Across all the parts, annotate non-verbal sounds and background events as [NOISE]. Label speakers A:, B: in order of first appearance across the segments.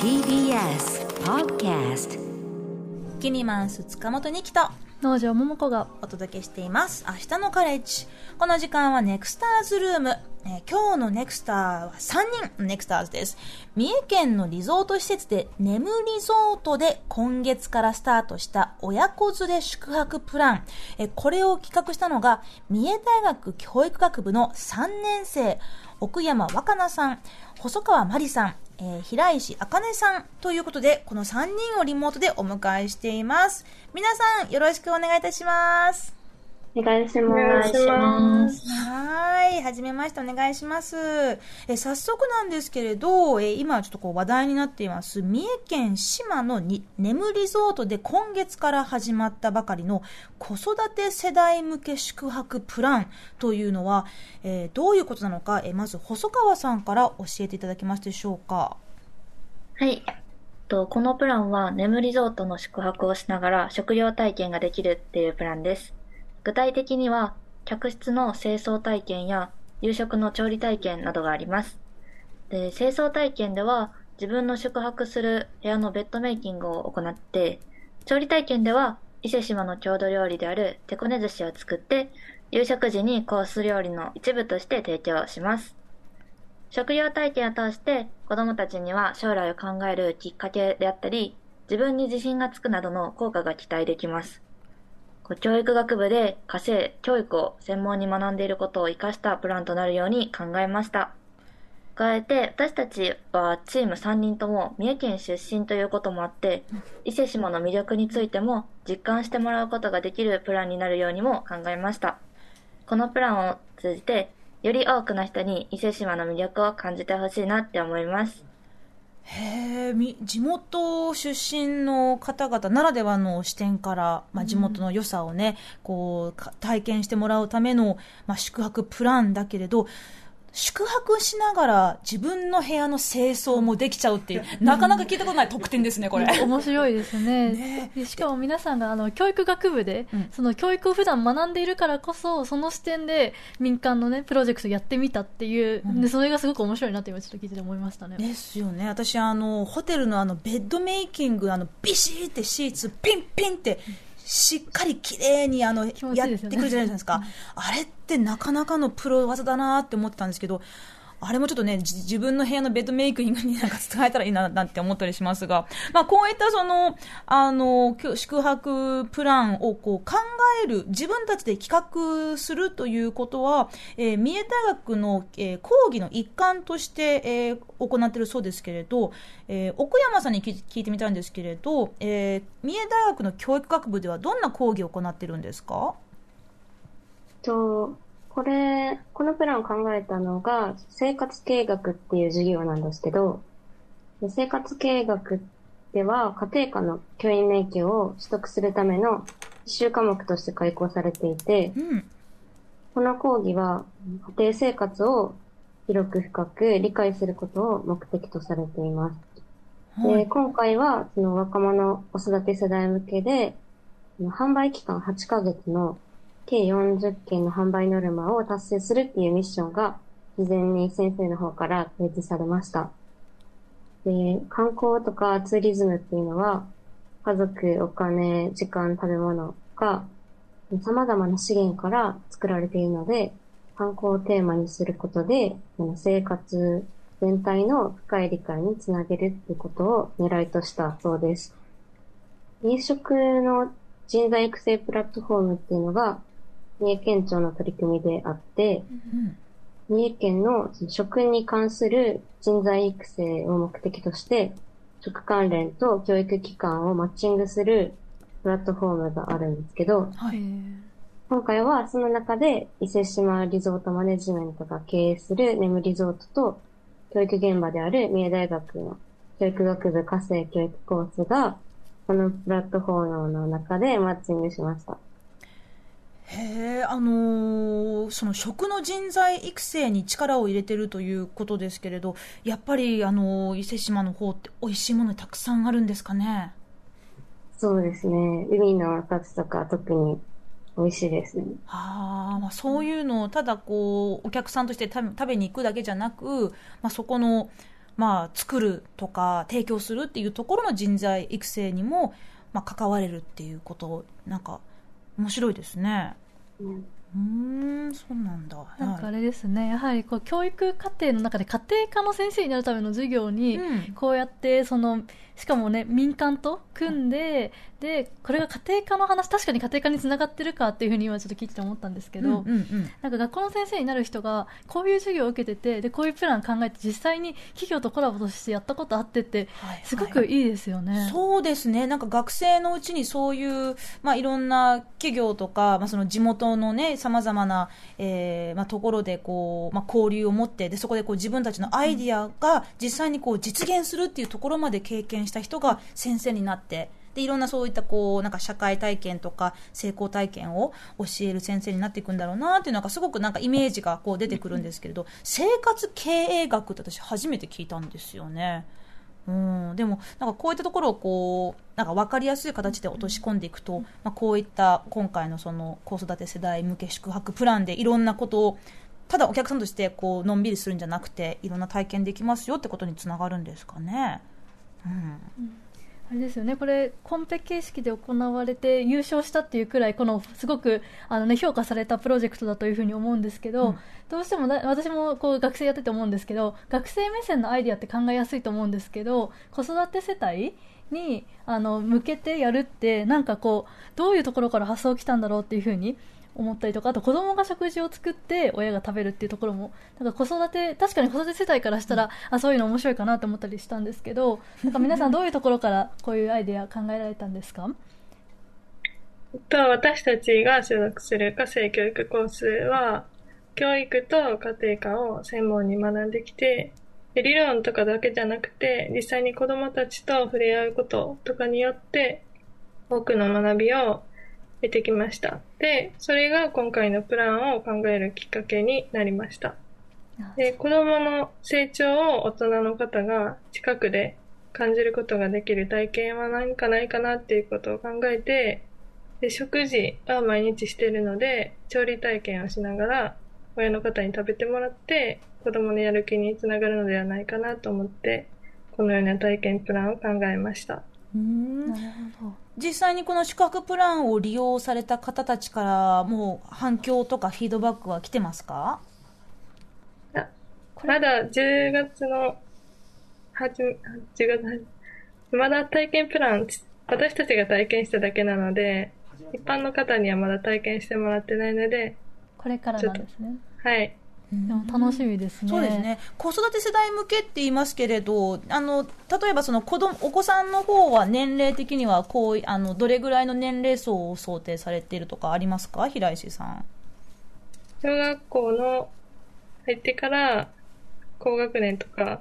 A: TBS Podcast
B: キニマンス塚本にきと
C: 農場桃子が
B: お届けしています。明日のカレッジ。この時間はネクスターズルーム。えー今日のネクスターは3人ネクスターズです。三重県のリゾート施設で眠リゾートで今月からスタートした親子連れ宿泊プラン。えーこれを企画したのが三重大学教育学部の3年生、奥山若菜さん、細川真理さん、えー平石あかねさんということで、この3人をリモートでお迎えしています。皆さん、よろしくお願いいたします。
D: お願いします。
B: は。じめまして、お願いします。え、早速なんですけれど、え、今ちょっとこう話題になっています、三重県島のに眠リゾートで今月から始まったばかりの子育て世代向け宿泊プランというのは、えどういうことなのか、え、まず細川さんから教えていただけますでしょうか。
D: はい。とこのプランは眠リゾートの宿泊をしながら食料体験ができるっていうプランです。具体的には、客室の清掃体験や夕食の調理体験などがあります。で、清掃体験では自分の宿泊する部屋のベッドメイキングを行って、調理体験では伊勢島の郷土料理である手こね寿司を作って、夕食時にコース料理の一部として提供します。食料体験を通して子供たちには将来を考えるきっかけであったり、自分に自信がつくなどの効果が期待できます。教育学部で家政、教育を専門に学んでいることを活かしたプランとなるように考えました。加えて私たちはチーム3人とも三重県出身ということもあって、伊勢島の魅力についても実感してもらうことができるプランになるようにも考えました。このプランを通じて、より多くの人に伊勢島の魅力を感じてほしいなって思います。
B: へえ、み地元出身の方々ならではの視点から、まあ、地元の良さをね、こうか体験してもらうための、まあ、宿泊プランだけれど宿泊しながら自分の部屋の清掃もできちゃうっていうなかなか聞いたことない特典ですねこれ。
C: 面白いですね。
B: ね。
C: でしかも皆さんがあの教育学部で、
B: うん。
C: その教育を普段学んでいるからこそその視点で民間のねプロジェクトやってみたっていう、
B: うん。
C: でそれがすごく面白いなって今ちょっと聞いてて思いましたね。
B: ですよね。私あのホテルのあのベッドメイキングあのビシーってシーツピンピンってしっかり綺麗にあのやってくるじゃないですか、あれってなかなかのプロ技だなって思ってたんですけどあれもちょっとね、自分の部屋のベッドメイキングになんか使えたらいいななんて思ったりしますが、まあこういったその、あの、宿泊プランをこう考える、自分たちで企画するということは、えー三重大学の、えー講義の一環として、えー行っているそうですけれど、えー奥山さんに聞い聞いてみたいんですけれど、えー三重大学の教育学部ではどんな講義を行っているんですか？
E: と、これ、このプランを考えたのが、生活経営学っていう授業なんですけど、で生活経営学では、家庭科の教員免許を取得するための必修科目として開講されていて、
B: うん。
E: この講義は、家庭生活を広く深く理解することを目的とされています。で、
B: はい。
E: 今回は、その若者子育て世代向けで、販売期間8ヶ月の計40件の販売ノルマを達成するっていうミッションが、事前に先生の方から提示されました。で、観光とかツーリズムっていうのは、家族、お金、時間、食べ物が、様々な資源から作られているので、観光をテーマにすることで、生活全体の深い理解につなげるっていうことを狙いとしたそうです。飲食の人材育成プラットフォームっていうのが、三重県庁の取り組みであって、
B: うん
E: 三重県の食に関する人材育成を目的として、食関連と教育機関をマッチングするプラットフォームがあるんですけど、
B: はい。
E: 今回はその中で伊勢島リゾートマネジメントが経営するネムリゾートと教育現場である三重大学の教育学部家政教育コースがこのプラットフォームの中でマッチングしました。
B: へえ、あのーその食の人材育成に力を入れてるということですけれど、やっぱり、あのー伊勢島の方って美味しいものたくさんあるんですかね？
E: そうですね。海の幸とか特に美味しいですね。
B: ああ、まあそういうのをただこう、お客さんとして食べ食べに行くだけじゃなく、まあそこの、まあ、作るとか提供するっていうところの人材育成にも、まあ、関われるっていうことなんか面白いですね。
E: うん
B: うーんそうなんだ。
C: なんかあれですね、やはりこう教育課程の中で家庭科の先生になるための授業に、
B: うん。
C: こうやってそのしかもね民間と組んで、でこれが家庭科の話確かに家庭科につながってるかっていうふうに今ちょっと聞いてて思ったんですけど、
B: うんうんうん。
C: なんか学校の先生になる人がこういう授業を受けててでこういうプラン考えて実際に企業とコラボとしてやったことあってって
B: はい。
C: すごくいいですよね。
B: そうですね、なんか学生のうちにそういう、まあ、いろんな企業とか、まあ、その地元のね、さまざまな、えーまあ、ところでこう、まあ、交流を持って、でそこでこう自分たちのアイディアが実際にこう実現するっていうところまで経験した人が先生になって、でいろんなそういったこうなんか社会体験とか成功体験を教える先生になっていくんだろうなっていうのがすごくなんかイメージがこう出てくるんですけれど、生活経営学って私初めて聞いたんですよね。うん、でもなんかこういったところをこうなんか分かりやすい形で落とし込んでいくと、まあ、こういった今回のその子育て世代向け宿泊プランでいろんなことをただお客さんとしてこうのんびりするんじゃなくていろんな体験できますよってことにつながるんですかね。うん
C: あれですよね。これコンペ形式で行われて優勝したっていうくらいこのすごくあの、ね、評価されたプロジェクトだというふうに思うんですけど、
B: うん。
C: どうしてもだ私もこう学生やってて思うんですけど学生目線のアイディアって考えやすいと思うんですけど子育て世帯にあの向けてやるってなんかこうどういうところから発想来たんだろうっていうふうに思ったりとかあと子供が食事を作って親が食べるっていうところもなんか子育て確かに子育て世帯からしたら、あそういうの面白いかなと思ったりしたんですけど [LAUGHS] なんか皆さんどういうところからこういうアイデア考えられたんですか？
F: と私たちが所属する家政教育コースは教育と家庭科を専門に学んできてで理論とかだけじゃなくて実際に子どもたちと触れ合うこととかによって多くの学びを得てきました。でそれが今回のプランを考えるきっかけになりました。で子どもの成長を大人の方が近くで感じることができる体験は何かないかなっていうことを考えてで食事は毎日してるので調理体験をしながら親の方に食べてもらって子供のやる気につながるのではないかなと思ってこのような体験プランを考えました
B: うん。
C: なるほど。
B: 実際にこの宿泊プランを利用された方たちからもう反響とかフィードバックは来てますか？
F: あまだ10月のはじめ10月まだ体験プラン私たちが体験しただけなので一般の方にはまだ体験してもらってないので
C: これからなんですね。
F: はい
C: でも楽しみですね。
B: そうですね。子育て世代向けって言いますけれどあの例えばその子供お子さんの方は年齢的にはこうあのどれぐらいの年齢層を想定されているとかありますか？平石さん。
F: 小学校の入ってから高学年とか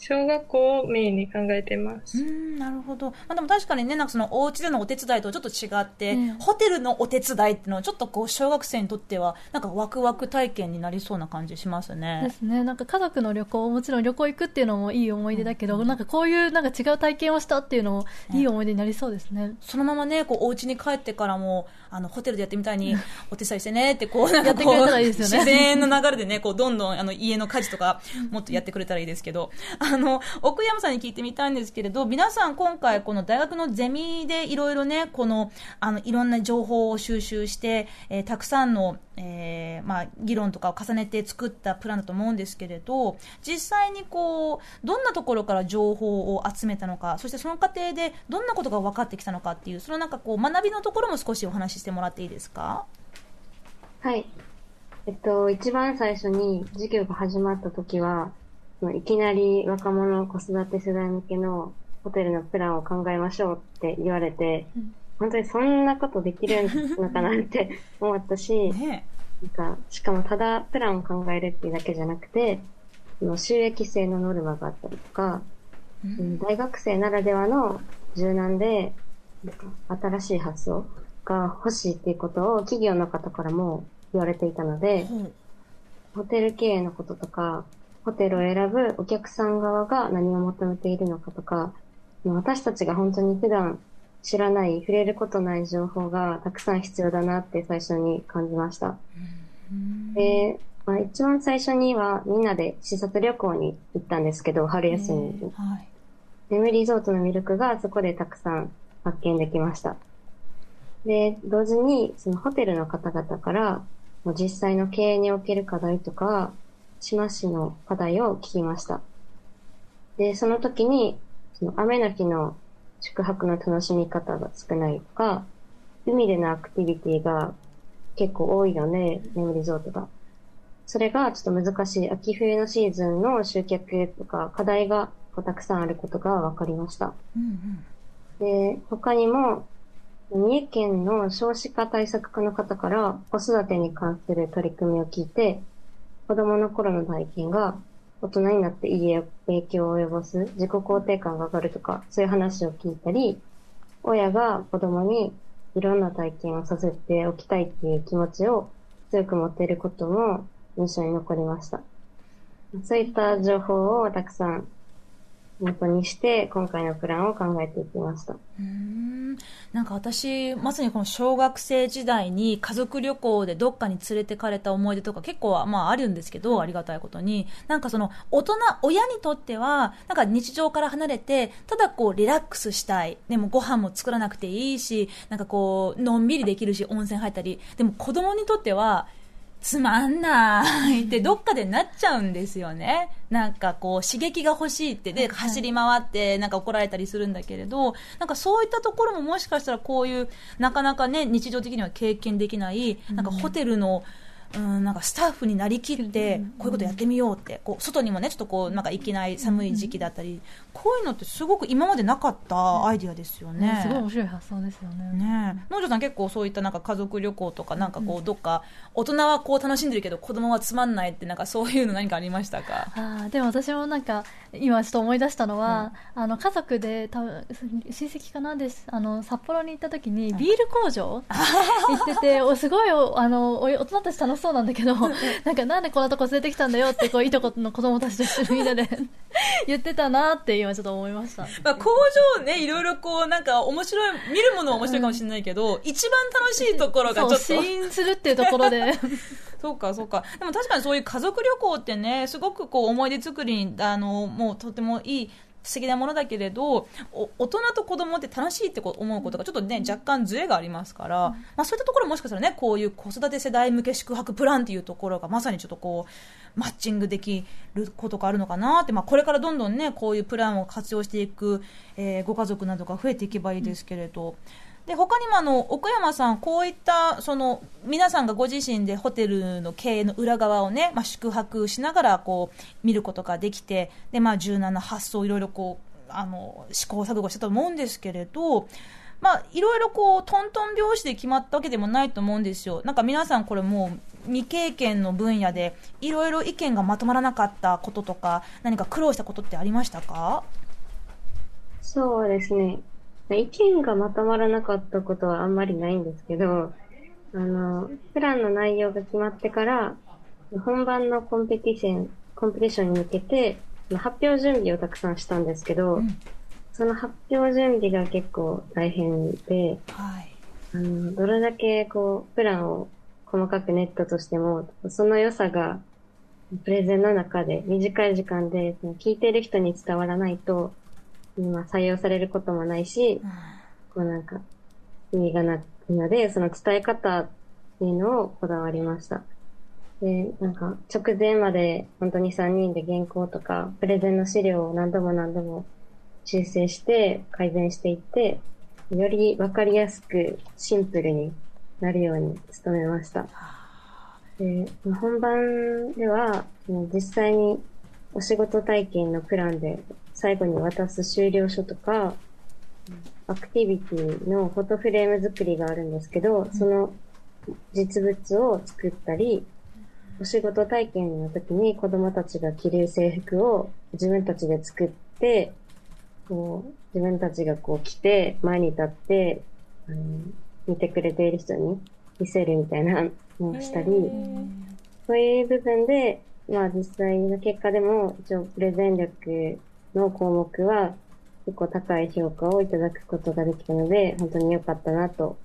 F: 小学校をメインに考えています。
B: う。んなるほど、まあ、でも確かにねなんかそのお家でのお手伝いとちょっと違って、
C: うん。
B: ホテルのお手伝いっていうのはちょっとこう小学生にとってはなんかワクワク体験になりそうな感じします
C: で
B: ね。
C: すね。なんか家族の旅行もちろん旅行行くっていうのもいい思い出だけど、なんかこういうなんか違う体験をしたっていうのもいい思い出になりそうですね、
B: そのままねこうお家に帰ってからもあのホテルでやってみたいにお手伝いしてねってこう [LAUGHS] なんかこう
C: やってくれたらいいですよね。
B: 自然の流れでねこうどんどんあの家の家事とかもっとやってくれたらいいですけどあの奥山さんに聞いてみたいんですけれど皆さん今回この大学のゼミでいろいろねこのあのいろんな情報を収集して、えーたくさんの、えーまあ、議論とかを重ねて作ったプランだと思うんですけれど実際にこうどんなところから情報を集めたのかそしてその過程でどんなことが分かってきたのかっていうそのなんかこう学びのところも少しお話ししてもらっていいですか？
E: はい。えっと、一番最初に授業が始まった時は、いきなり若者子育て世代向けのホテルのプランを考えましょうって言われて、
C: うん。
E: 本当にそんなことできるのかなって [LAUGHS] 思ったし、[LAUGHS]
B: ね。
E: なんか、しかもただプランを考えるっていうだけじゃなくて、その収益制のノルマがあったりとか、うん。大学生ならではの柔軟で、新しい発想が欲しいっていうことを企業の方からも言われていたので、
B: ほう
E: ホテル経営のこととか、ホテルを選ぶお客さん側が何を求めているのかとか、私たちが本当に普段知らない、触れることない情報がたくさん必要だなって最初に感じました。で、まあ、一番最初にはみんなで視察旅行に行ったんですけど、春休みに。
B: はい。
E: 眠リゾートの魅力がそこでたくさん発見できました。で、同時にそのホテルの方々からもう実際の経営における課題とか、島市の課題を聞きました。で、その時に、その雨の日の宿泊の楽しみ方が少ないとか、海でのアクティビティが結構多いので、眠リゾートが。それがちょっと難しい秋冬のシーズンの集客とか課題がたくさんあることが分かりました。
B: うん
E: で、他にも、三重県の少子化対策課の方から子育てに関する取り組みを聞いて、子供の頃の体験が大人になっていい影響を及ぼす自己肯定感が上がるとか、そういう話を聞いたり、親が子供にいろんな体験をさせておきたいっていう気持ちを強く持っていることも印象に残りました。そういった情報をたくさん元にして、今回のプランを考えていきました。
B: うん。なんか私、まさにこの小学生時代に家族旅行でどっかに連れてかれた思い出とか結構まああるんですけど、ありがたいことに。なんかその大人、親にとっては、なんか日常から離れて、ただこうリラックスしたい。でもご飯も作らなくていいし、なんかこう、のんびりできるし、温泉入ったり。でも子供にとっては、つまんないってどっかでなっちゃうんですよね。なんかこう刺激が欲しいって。で走り回ってなんか怒られたりするんだけれど、なんかそういったところももしかしたらこういうなかなかね日常的には経験できない、なんかホテルのうん、なんかスタッフになりきって、こういうことやってみようって、こう、外にもね、ちょっとこう、なんか行けない寒い時期だったり、こういうのってすごく今までなかったアイディアですよね。
C: すごい面白い発想ですよね。
B: ねえ、農場さん結構そういったなんか家族旅行とかなんかこうどっか大人はこう楽しんでるけど子供はつまんないってなんかそういうの何かありましたか？
C: あーでも私もなんか今ちょっと思い出したのは、あの家族で多分親戚かなですあの札幌に行った時にビール工場行ってて [LAUGHS] おすごいおあのお大人たち楽しそうなんだけどなんかなんでこんなとこ連れてきたんだよってこういとこの子供たちと一緒にみんなで [LAUGHS] 言ってたなって今ちょっと思いました。
B: まあ工場ねいろいろこうなんか面白い見るものは面白いかもしれないけど、一番楽しいところがちょっと。
C: 試飲するっていうところで。[LAUGHS]
B: そうか、そうか。でも確かにそういう家族旅行ってね、すごくこう思い出作りに、あの、もうとてもいい、素敵なものだけれど、お大人と子供って楽しいって思うことがちょっとね、若干ズレがありますから、まあそういったところもしかしたらね、こういう子育て世代向け宿泊プランっていうところがまさにちょっとこう、マッチングできることがあるのかなって、まあこれからどんどんね、こういうプランを活用していく、えーご家族などが増えていけばいいですけれど、で他にもあの奥山さん、こういったその皆さんがご自身でホテルの経営の裏側をね、まあ、宿泊しながらこう見ることができてで、まあ、柔軟な発想いろいろこうあの試行錯誤したと思うんですけれど、まあ、いろいろこうトントン拍子で決まったわけでもないと思うんですよ。なんか皆さんこれもう未経験の分野でいろいろ意見がまとまらなかったこととか何か苦労したことってありましたか？
E: そうですね。意見がまとまらなかったことはあんまりないんですけど、あの、プランの内容が決まってから、本番のコンペティション、コンペティションに向けて、発表準備をたくさんしたんですけど、
B: うん
E: その発表準備が結構大変で、
B: はい。
E: あの、どれだけこう、プランを細かく練ったとしても、その良さが、プレゼンの中で短い時間で、聞いてる人に伝わらないと、まあ、採用されることもないし、こうなんか、意味がないので、その伝え方っていうのをこだわりました。で、なんか、直前まで本当に3人で原稿とか、プレゼンの資料を何度も何度も修正して改善していって、よりわかりやすくシンプルになるように努めました。で本番では、実際にお仕事体験のプランで最後に渡す終了書とか、アクティビティのフォトフレーム作りがあるんですけど、その実物を作ったり、お仕事体験の時に子供たちが着る制服を自分たちで作って、こう自分たちがこう着て前に立って、あの見てくれている人に見せるみたいなのをしたり、そういう部分で、まあ実際の結果でも一応プレゼン力の項目は結構高い評価をいただくことができたので、本当に良かったなと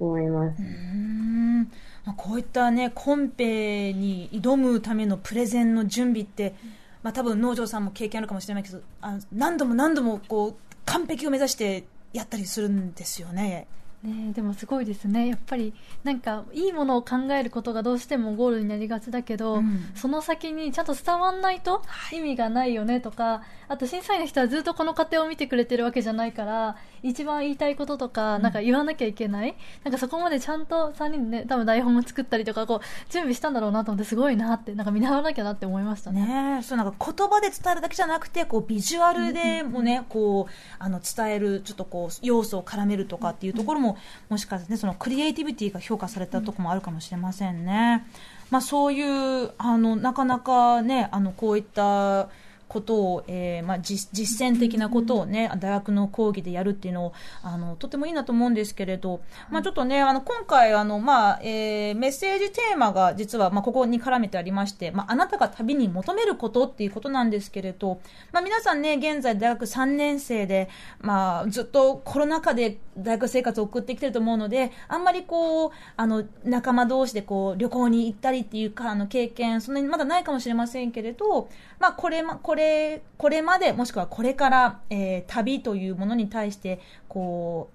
E: 思います。
B: うんこういったね、コンペに挑むためのプレゼンの準備って、まあ多分農場さんも経験あるかもしれないけど、あの何度も何度もこう、完璧を目指してやったりするんですよね。
C: ねえでもすごいですね。やっぱりなんかいいものを考えることがどうしてもゴールになりがちだけど、
B: うん。
C: その先にちゃんと伝わんないと意味がないよねとかあと審査員の人はずっとこの過程を見てくれてるわけじゃないから一番言いたいこととかなんか言わなきゃいけない、なんかそこまでちゃんと3人でね多分台本も作ったりとかこう準備したんだろうなと思ってすごいなってなんか見習わなきゃなって思いましたね。
B: ねえ、そうなんか言葉で伝えるだけじゃなくて、こうビジュアルでもね、こうあの伝えるちょっとこう要素を絡めるとかっていうところも、もしかして、そのクリエイティビティが評価されたところもあるかもしれませんね。まあそういうあのなかなかね、あのこういったことを、えーまあ、実実践的なことをね、大学の講義でやるっていうのを、あの、とてもいいなと思うんですけれど、まあちょっとね、あの、今回、あの、まあ、えーメッセージテーマが実は、まあここに絡めてありまして、まああなたが旅に求めることっていうことなんですけれど、まあ皆さんね、現在大学3年生で、まあずっとコロナ禍で大学生活を送ってきてると思うので、あんまりこう、あの、仲間同士でこう、旅行に行ったりっていうか、あの、経験、そんなにまだないかもしれませんけれど、まあこれま、これ、これまで、もしくはこれから、えー旅というものに対して、こ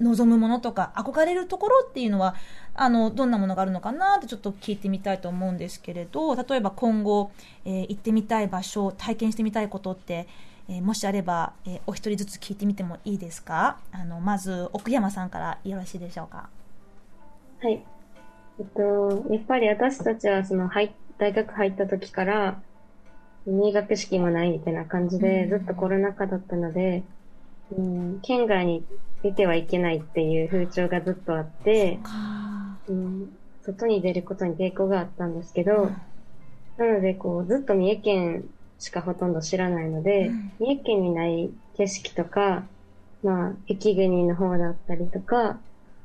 B: う、望むものとか、憧れるところっていうのは、あの、どんなものがあるのかなってちょっと聞いてみたいと思うんですけれど、例えば今後、えー行ってみたい場所、体験してみたいことって、えーもしあれば、えーお一人ずつ聞いてみてもいいですか？あの、まず、奥山さんからよろしいでしょうか？
E: はい。えっと、やっぱり私たちはその入っ大学入った時から入学式もないみたいな感じで、
B: うん
E: ずっとコロナ禍だったので、うん、県外に出てはいけないっていう風潮がずっとあって、うん、外に出ることに抵抗があったんですけど、なのでこうずっと三重県しかほとんど知らないので、
B: うん
E: 三重県にない景色とか、まあ、雪国の方だったりとか、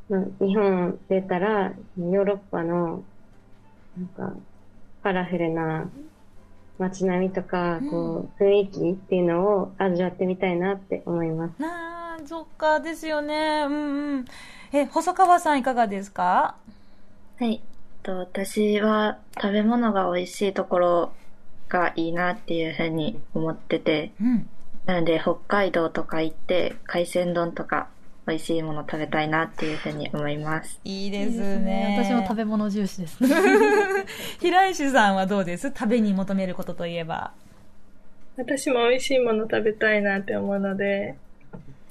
E: まあ、日本出たら、ヨーロッパの、なんか、カラフルな街並みとか、こう、雰囲気っていうのを味わってみたいなって思います。
B: なあ、そっかですよね。うんうん。え、細川さんいかがですか？
D: はい。えっと私は食べ物が美味しいところがいいなっていうふうに思ってて、
B: うん。
D: なので北海道とか行って海鮮丼とか美味しいもの食べたいなっていうふうに思います。
B: いいで
C: いいですす
B: ね
C: ね。。私も食べ物重視ですね。[LAUGHS]
B: 平石さんはどうです？食べに求めることといえば。
F: 私も美味しいもの食べたいなって思うので、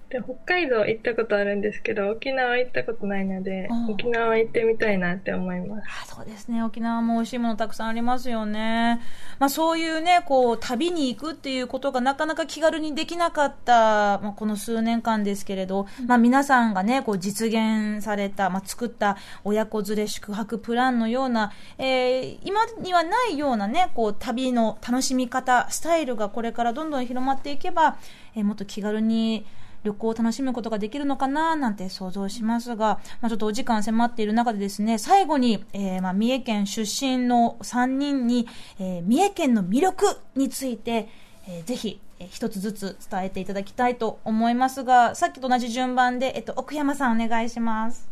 F: で北海道行ったことあるんですけど、沖縄行ったことないので
B: あー、
F: 沖縄行ってみたいなって思います。
B: あそうですね。沖縄も美味しいものたくさんありますよね。まあそういうね、こう、旅に行くっていうことがなかなか気軽にできなかった、まあこの数年間ですけれど、まあ皆さんがね、こう実現された、まあ作った親子連れ宿泊プランのような、えー今にはないようなね、こう旅の楽しみ方、スタイルがこれからどんどん広まっていけば、えーもっと気軽に、旅行を楽しむことができるのかななんて想像しますが、まあ、ちょっとお時間迫っている中でですね、最後に、えーまあ、三重県出身の3人に、えー三重県の魅力について、えーぜひ、えー一つずつ伝えていただきたいと思いますが、さっきと同じ順番で、えっと、奥山さんお願いします。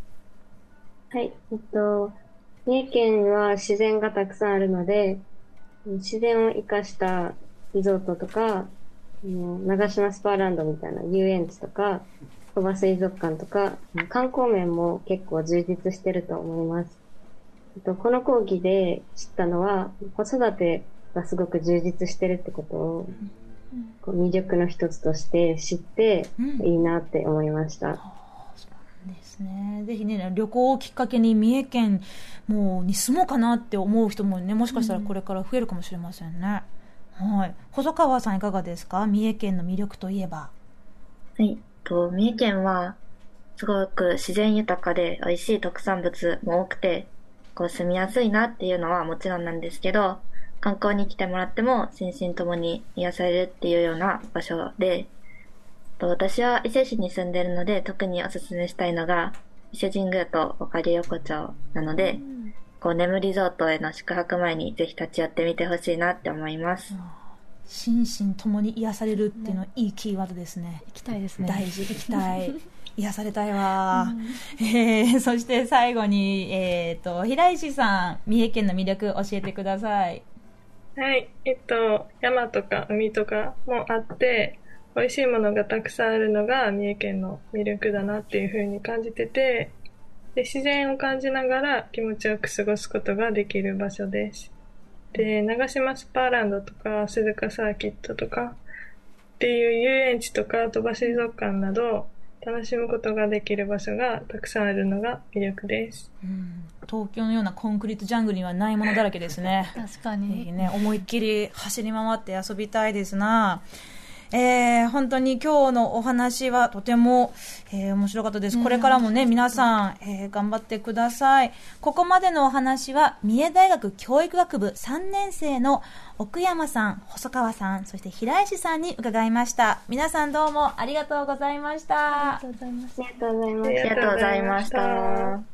E: はい。えっと、三重県は自然がたくさんあるので、自然を生かしたリゾートとか、長島スパーランドみたいな遊園地とか、鳥羽水族館とか、観光面も結構充実してると思います。とこの講義で知ったのは、子育てがすごく充実してるってことを、こう魅力の一つとして知って、
B: うん
E: いいなって思いました。
B: ですね。ぜひね、旅行をきっかけに三重県もうに住もうかなって思う人もね、もしかしたらこれから増えるかもしれませんね。はい。細川さんいかがですか？三重県の魅力といえば。
D: はい。と、三重県は、すごく自然豊かで美味しい特産物も多くて、こう住みやすいなっていうのはもちろんなんですけど、観光に来てもらっても心身ともに癒されるっていうような場所で、と私は伊勢市に住んでるので特におすすめしたいのが、伊勢神宮と岡里横丁なので、こう眠リゾートへの宿泊前にぜひ立ち寄ってみてほしいなって思います。
B: 心身ともに癒されるっていうのはいいキーワードですね。
C: 行きたいですね。
B: 大事、行きたい。[LAUGHS] 癒されたいわ、[LAUGHS] えー、そして最後に、えっ、と、平石さん、三重県の魅力教えてください。
F: はい。えっと、山とか海とかもあって、美味しいものがたくさんあるのが三重県の魅力だなっていう風に感じてて、で、自然を感じながら気持ちよく過ごすことができる場所です。で、長島スパーランドとか鈴鹿サーキットとかっていう遊園地とか鳥羽水族館など楽しむことができる場所がたくさんあるのが魅力です。
B: うん東京のようなコンクリートジャングルにはないものだらけですね。
C: 確か
B: ぜひ
C: に。
B: ね、思いっきり走り回って遊びたいですな。えー、本当に今日のお話はとても、えー面白かったです。これからもね、皆さん、えー頑張ってください。ここまでのお話は、三重大学教育学部3年生の奥山さん、細川さん、そして平石さんに伺いました。皆さんどうもありがとうございました
C: ありがとうございま
E: した
D: ありがとうございました。